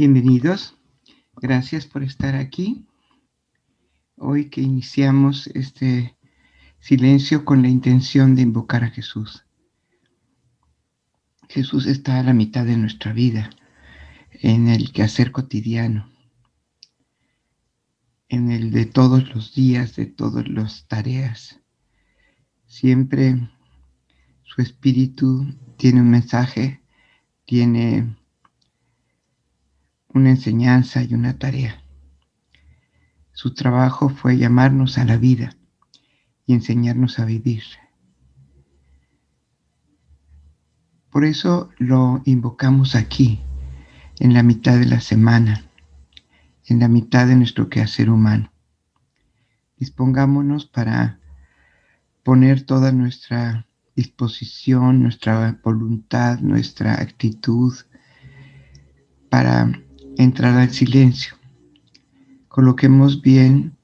Bienvenidos. Gracias por estar aquí. Hoy que iniciamos este silencio con la intención de invocar a Jesús. Jesús está a la mitad de nuestra vida, en el quehacer cotidiano, en el de todos los días, de todas las tareas. Siempre su espíritu tiene un mensaje, tiene una enseñanza y una tarea. Su trabajo fue llamarnos a la vida y enseñarnos a vivir. Por eso lo invocamos aquí, en la mitad de la semana, en la mitad de nuestro quehacer humano. Dispongámonos para poner toda nuestra disposición, nuestra voluntad, nuestra actitud para entrar al silencio. Coloquemos bien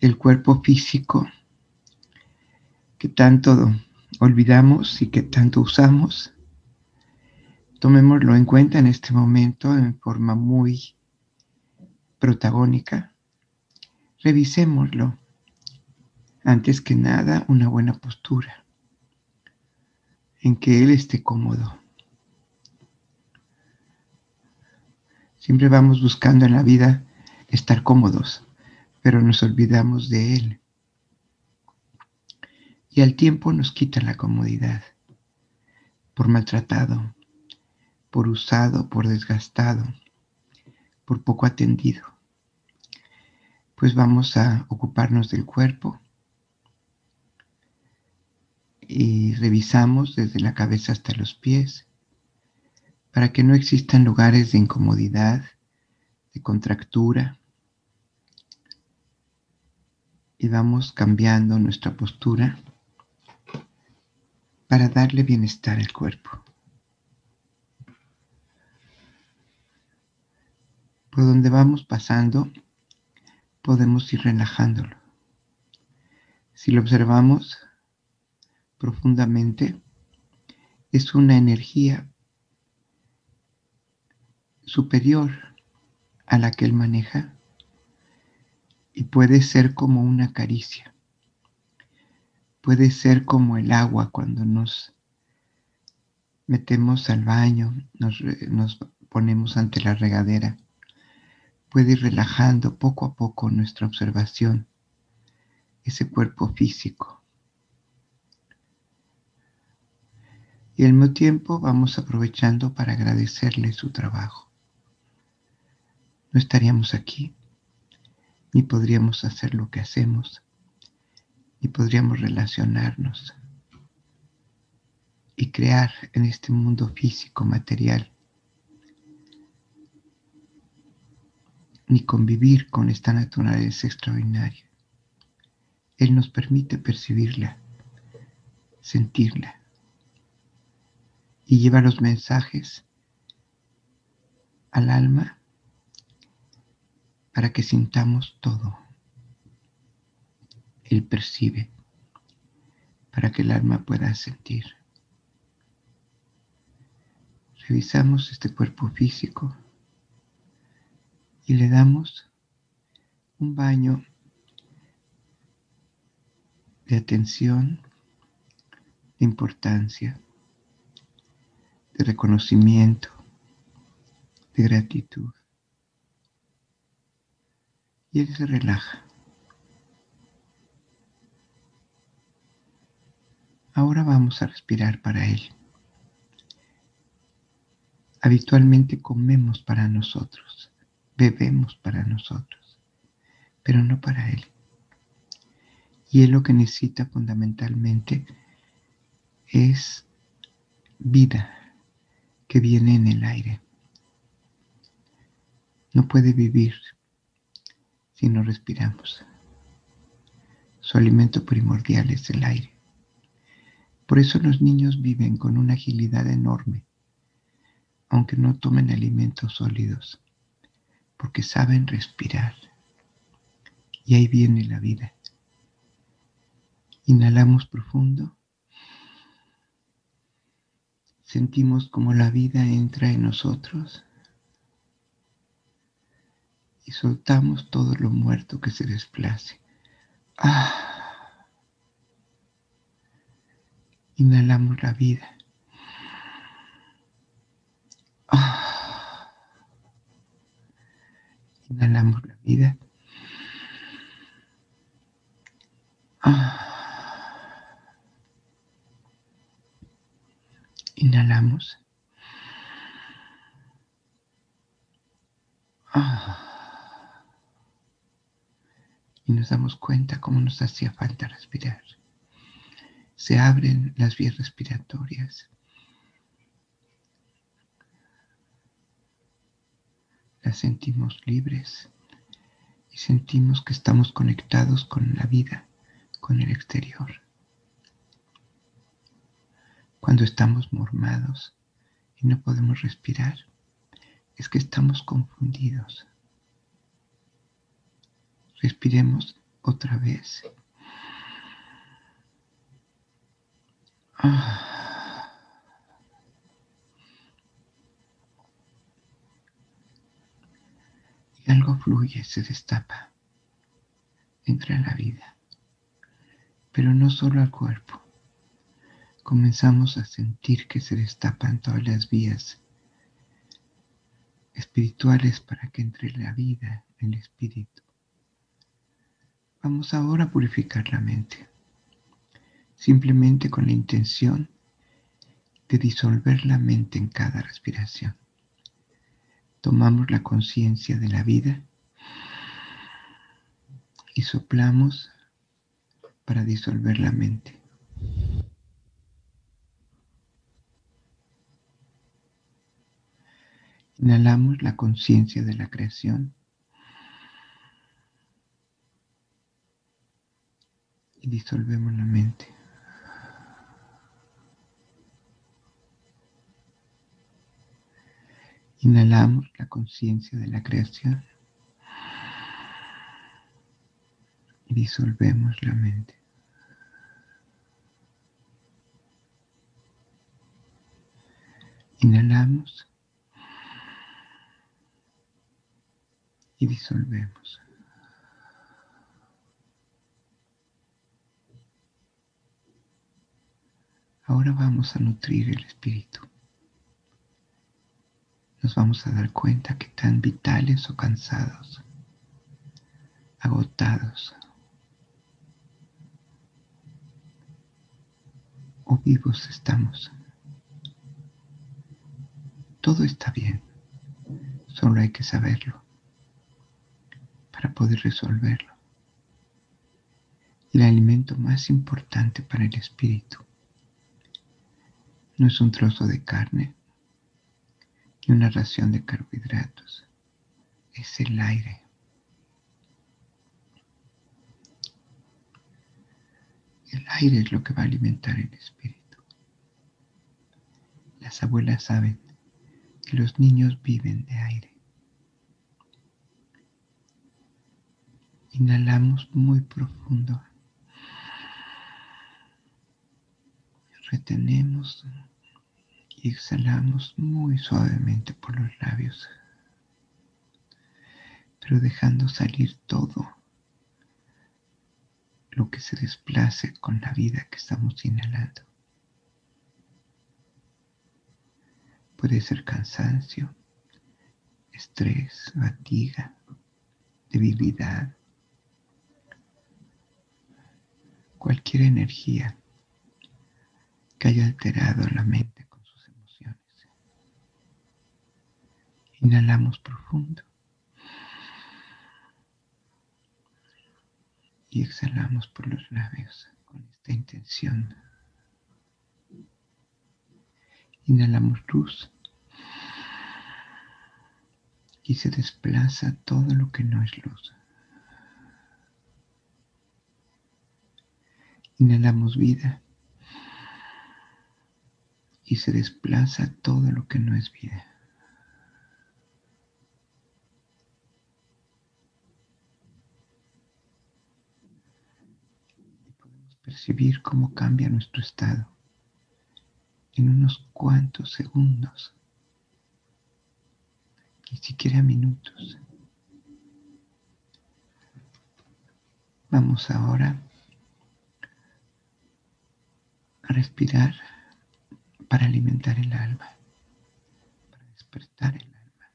el cuerpo físico que tanto olvidamos y que tanto usamos. Tomémoslo en cuenta en este momento en forma muy protagónica. Revisémoslo. Antes que nada, una buena postura en que Él esté cómodo. Siempre vamos buscando en la vida estar cómodos, pero nos olvidamos de Él. Y al tiempo nos quita la comodidad por maltratado, por usado, por desgastado, por poco atendido. Pues vamos a ocuparnos del cuerpo y revisamos desde la cabeza hasta los pies para que no existan lugares de incomodidad, de contractura. Y vamos cambiando nuestra postura para darle bienestar al cuerpo. Por donde vamos pasando, podemos ir relajándolo. Si lo observamos profundamente, es una energía superior a la que él maneja y puede ser como una caricia. Puede ser como el agua cuando nos metemos al baño, nos, nos ponemos ante la regadera. Puede ir relajando poco a poco nuestra observación, ese cuerpo físico. Y al mismo tiempo vamos aprovechando para agradecerle su trabajo no estaríamos aquí, ni podríamos hacer lo que hacemos, ni podríamos relacionarnos y crear en este mundo físico, material, ni convivir con esta naturaleza extraordinaria. Él nos permite percibirla, sentirla y lleva los mensajes al alma para que sintamos todo. Él percibe para que el alma pueda sentir. Revisamos este cuerpo físico y le damos un baño de atención, de importancia, de reconocimiento, de gratitud y él se relaja. Ahora vamos a respirar para él. Habitualmente comemos para nosotros, bebemos para nosotros, pero no para él. Y él lo que necesita fundamentalmente es vida que viene en el aire. No puede vivir si no respiramos. Su alimento primordial es el aire. Por eso los niños viven con una agilidad enorme, aunque no tomen alimentos sólidos, porque saben respirar. Y ahí viene la vida. Inhalamos profundo. Sentimos como la vida entra en nosotros y soltamos todo lo muerto que se desplace. Ah. Inhalamos la vida. Ah. Inhalamos la vida. Ah. Inhalamos. Ah. Y nos damos cuenta cómo nos hacía falta respirar. Se abren las vías respiratorias. Las sentimos libres y sentimos que estamos conectados con la vida, con el exterior. Cuando estamos mormados y no podemos respirar, es que estamos confundidos. Respiremos otra vez. Ah. Y algo fluye, se destapa, entra en la vida, pero no solo al cuerpo. Comenzamos a sentir que se destapan todas las vías espirituales para que entre la vida, el espíritu. Vamos ahora a purificar la mente, simplemente con la intención de disolver la mente en cada respiración. Tomamos la conciencia de la vida y soplamos para disolver la mente. Inhalamos la conciencia de la creación y disolvemos la mente. Inhalamos la conciencia de la creación y disolvemos la mente. Inhalamos y disolvemos. Ahora vamos a nutrir el espíritu. Nos vamos a dar cuenta que tan vitales o cansados, agotados o vivos estamos. Todo está bien, solo hay que saberlo para poder resolverlo. El alimento más importante para el espíritu no es un trozo de carne ni una ración de carbohidratos, es el aire. El aire es lo que va a alimentar el espíritu. Las abuelas saben que los niños viven de aire. Inhalamos muy profundo. Retenemos y exhalamos muy suavemente por los labios, pero dejando salir todo lo que se desplace con la vida que estamos inhalando. Puede ser cansancio, estrés, fatiga, debilidad, cualquier energía que haya alterado la mente con sus emociones. Inhalamos profundo y exhalamos por los labios con esta intención. Inhalamos luz y se desplaza todo lo que no es luz. Inhalamos vida y se desplaza todo lo que no es vida. Y podemos percibir cómo cambia nuestro estado en unos cuantos segundos, ni siquiera minutos. Vamos ahora a respirar para alimentar el alma, para despertar el alma,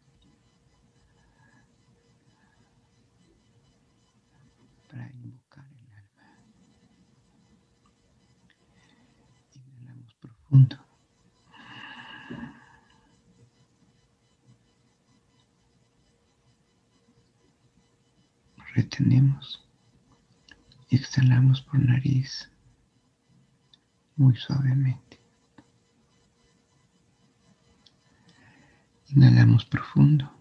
para invocar el alma. Inhalamos profundo. Retenemos exhalamos por nariz muy suavemente. Inhalamos profundo.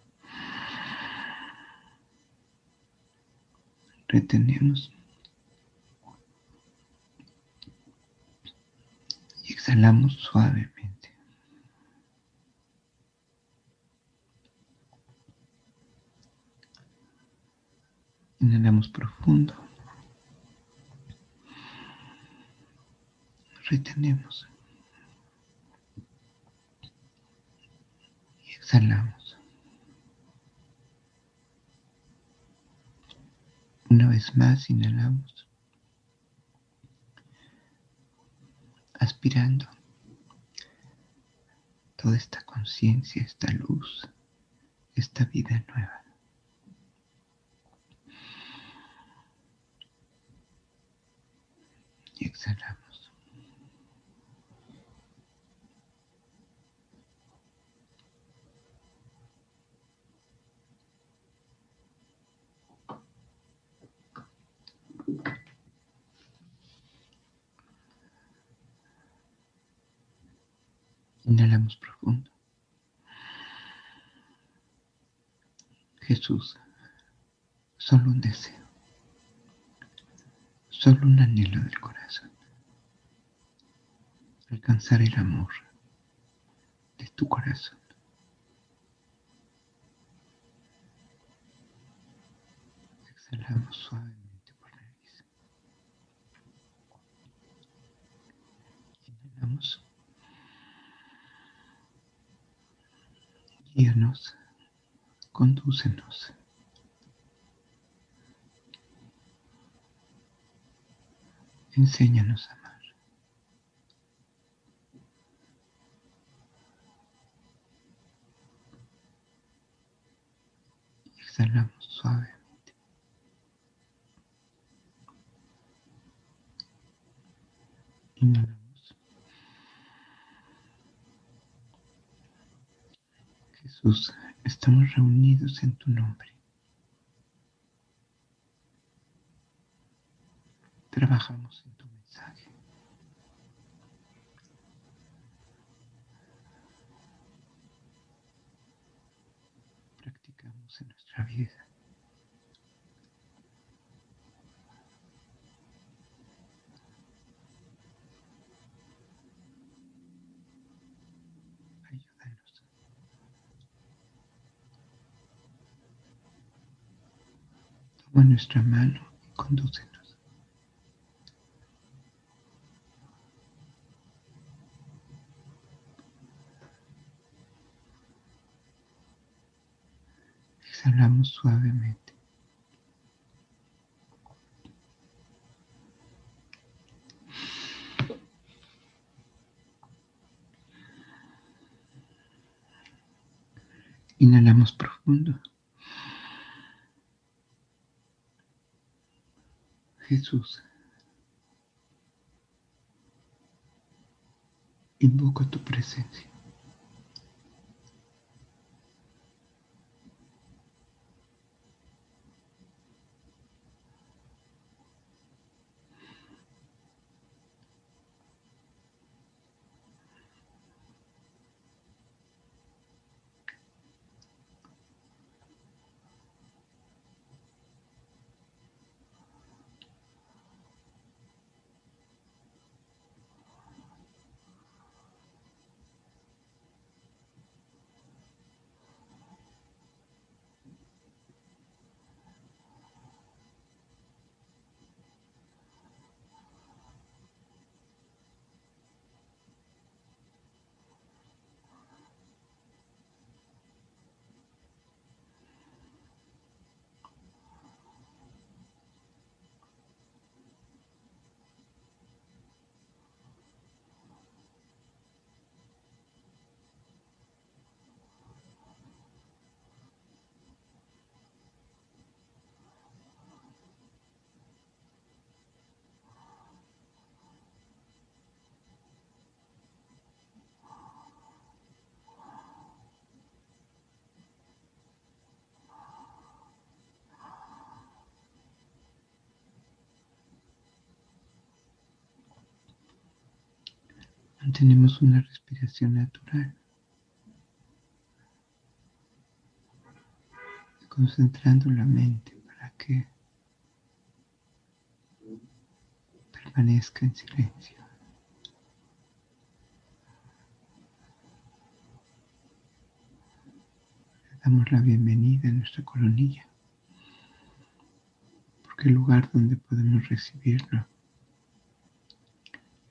Retenemos. Y exhalamos suavemente. Inhalamos profundo. Retenemos. Exhalamos. Una vez más inhalamos. Aspirando toda esta conciencia, esta luz, esta vida nueva. Y exhalamos. Inhalamos profundo. Jesús, solo un deseo, solo un anhelo del corazón. Alcanzar el amor de tu corazón. Exhalamos suavemente por la nariz. Inhalamos. Guíanos, condúcenos. Enséñanos a amar. Exhalamos suavemente. Inhalamos. Estamos reunidos en tu nombre. Trabajamos en tu mensaje. Toma nuestra mano y condúcenos. Exhalamos suavemente. Inhalamos profundo. Jesús, invoco tu presencia. Mantenemos una respiración natural. Concentrando la mente para que permanezca en silencio. Le damos la bienvenida a nuestra colonilla, porque el lugar donde podemos recibirlo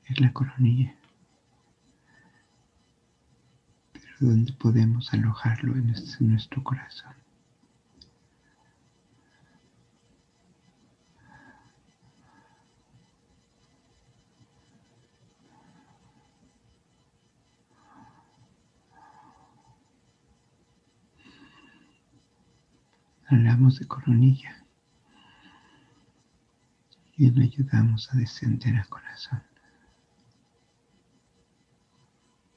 es la coronilla, pero donde podemos alojarlo en nuestro corazón. Hablamos de coronilla y le ayudamos a descender al corazón.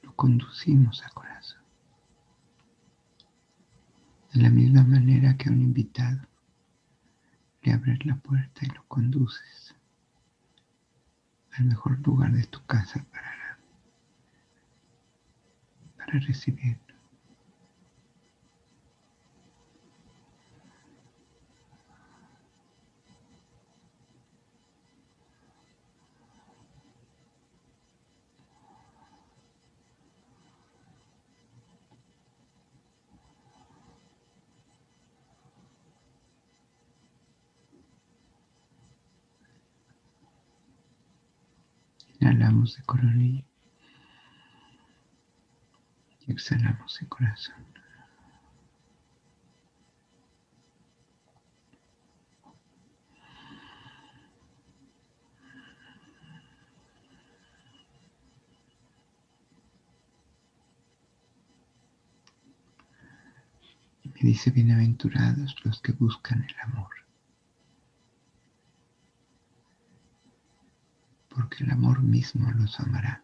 Lo conducimos al corazón. De la misma manera que a un invitado le abres la puerta y lo conduces al mejor lugar de tu casa para, para recibir Inhalamos de coronilla y exhalamos de corazón. Y me dice, bienaventurados los que buscan el amor. Porque el amor mismo los amará.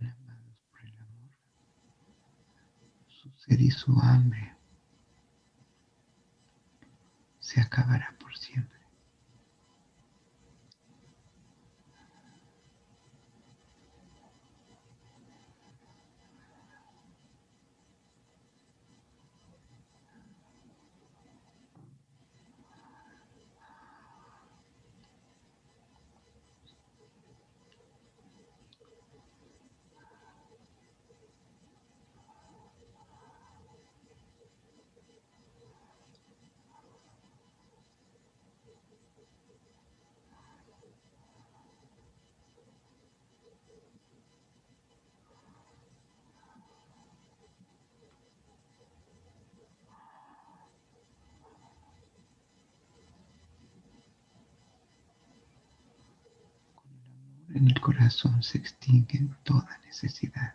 Amados por el amor, su sed y su hambre se acabará por siempre. En el corazón se extingue toda necesidad.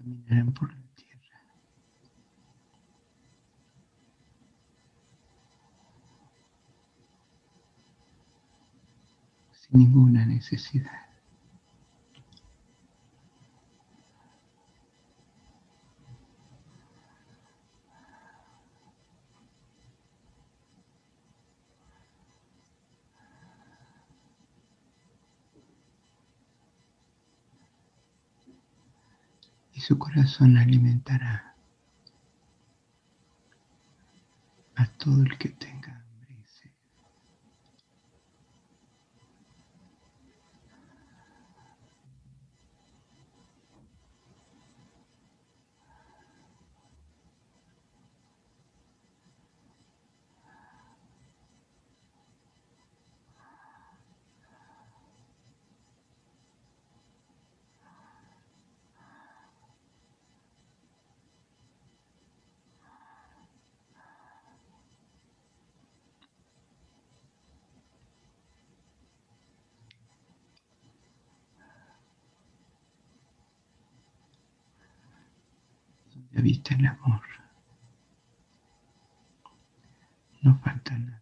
Caminarán por la tierra. Sin ninguna necesidad. Su corazón alimentará a todo el que tenga habita el amor. No falta nada.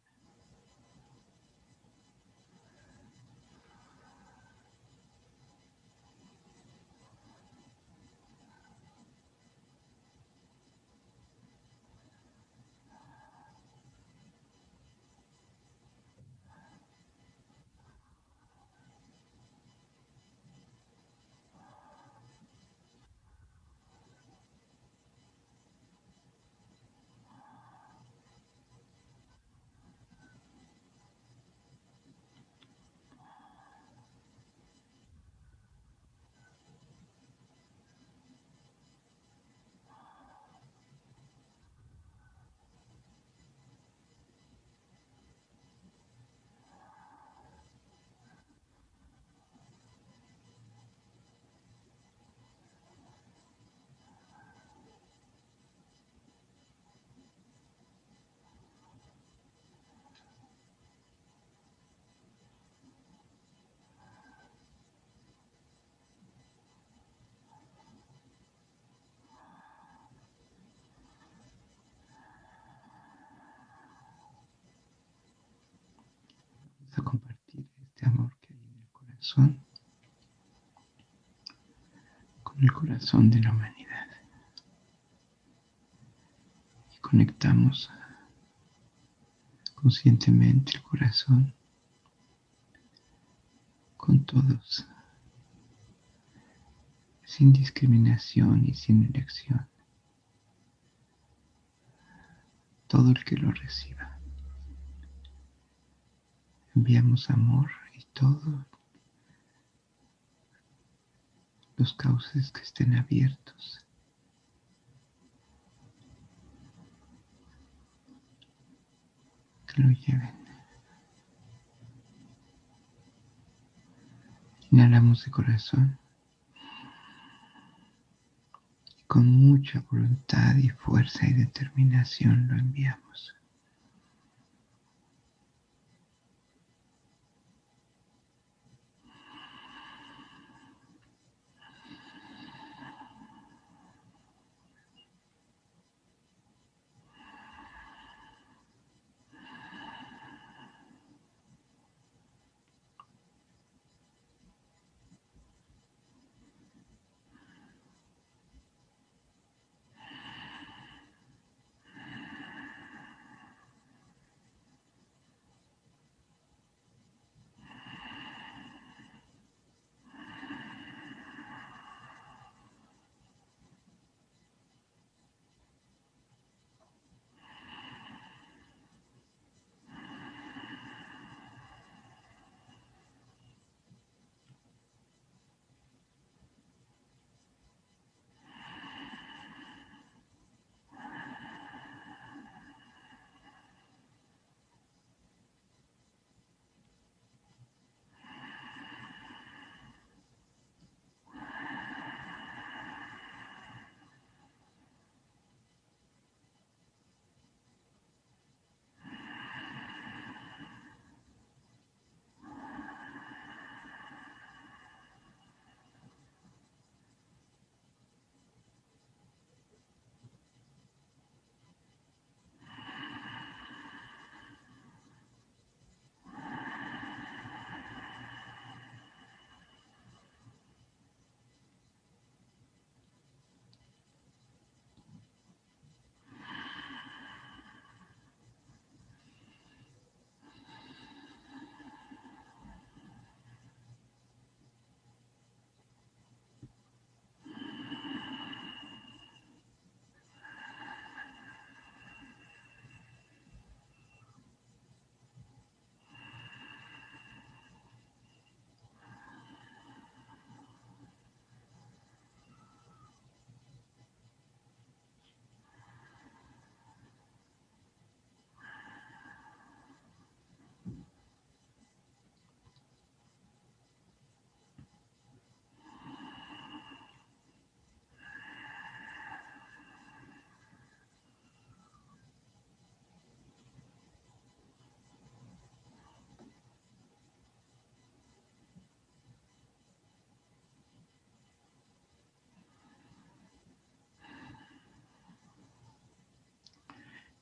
Compartir este amor que hay en el corazón con el corazón de la humanidad. Y conectamos conscientemente el corazón con todos, sin discriminación y sin elección. Todo el que lo reciba. Enviamos amor y todo los cauces que estén abiertos. Que lo lleven. Inhalamos de corazón. Y con mucha voluntad y fuerza y determinación lo enviamos.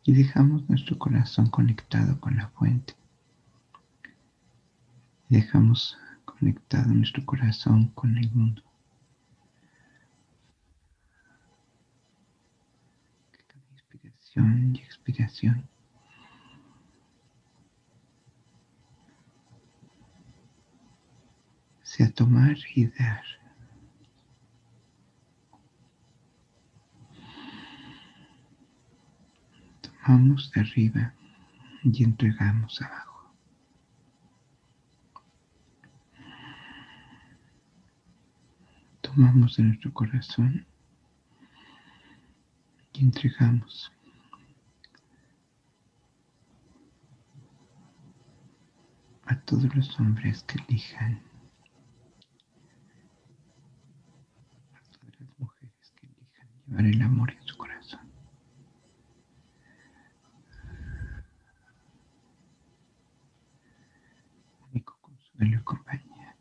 Y dejamos nuestro corazón conectado con la fuente. dejamos conectado nuestro corazón con el mundo. Inspiración y expiración. Sea tomar y dar. Tomamos de arriba y entregamos abajo. Tomamos de nuestro corazón y entregamos. a todos los hombres que elijan, a todas las mujeres que elijan llevar el amor en su corazón. Único consuelo y compañía.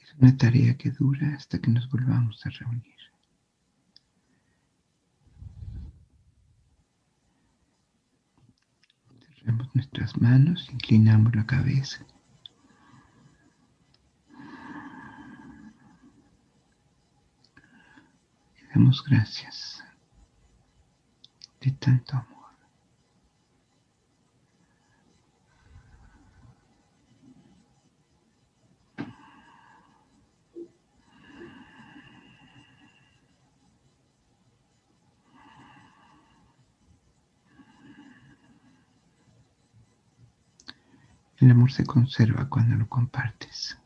Es una tarea que dura hasta que nos volvamos a reunir. Cerramos nuestras manos, inclinamos la cabeza. Damos gracias de tanto amor. El se conserva cuando lo compartes.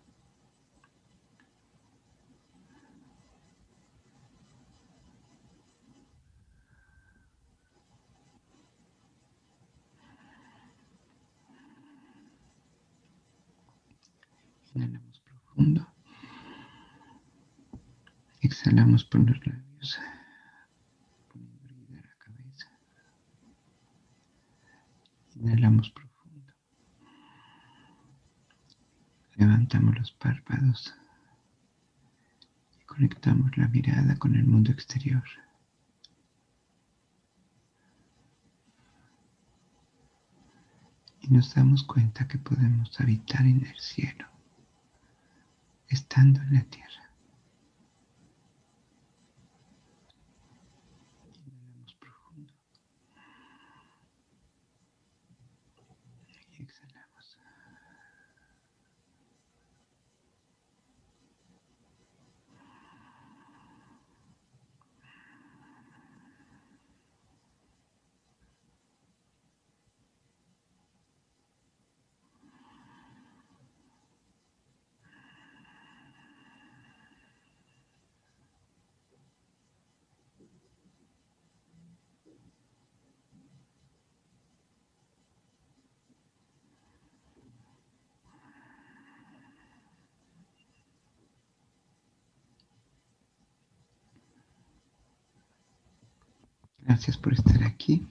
Inhalamos profundo. Exhalamos por los labios, poniendo la cabeza. Inhalamos profundo. Y conectamos la mirada con el mundo exterior. Y nos damos cuenta que podemos habitar en el cielo, estando en la tierra. Inhalamos profundo y exhalamos. Gracias por estar aquí.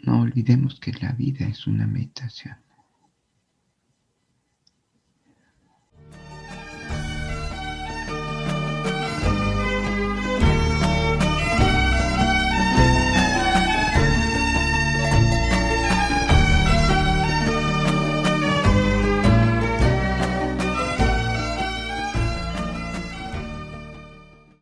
No olvidemos que la vida es una meditación.